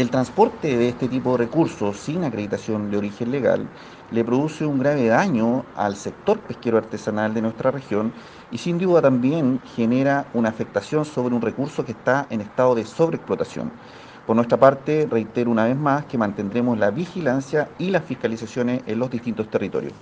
El transporte de este tipo de recursos sin acreditación de origen legal le produce un grave daño al sector pesquero artesanal de nuestra región y sin duda también genera una afectación sobre un recurso que está en estado de sobreexplotación. Por nuestra parte, reitero una vez más que mantendremos la vigilancia y las fiscalizaciones en los distintos territorios.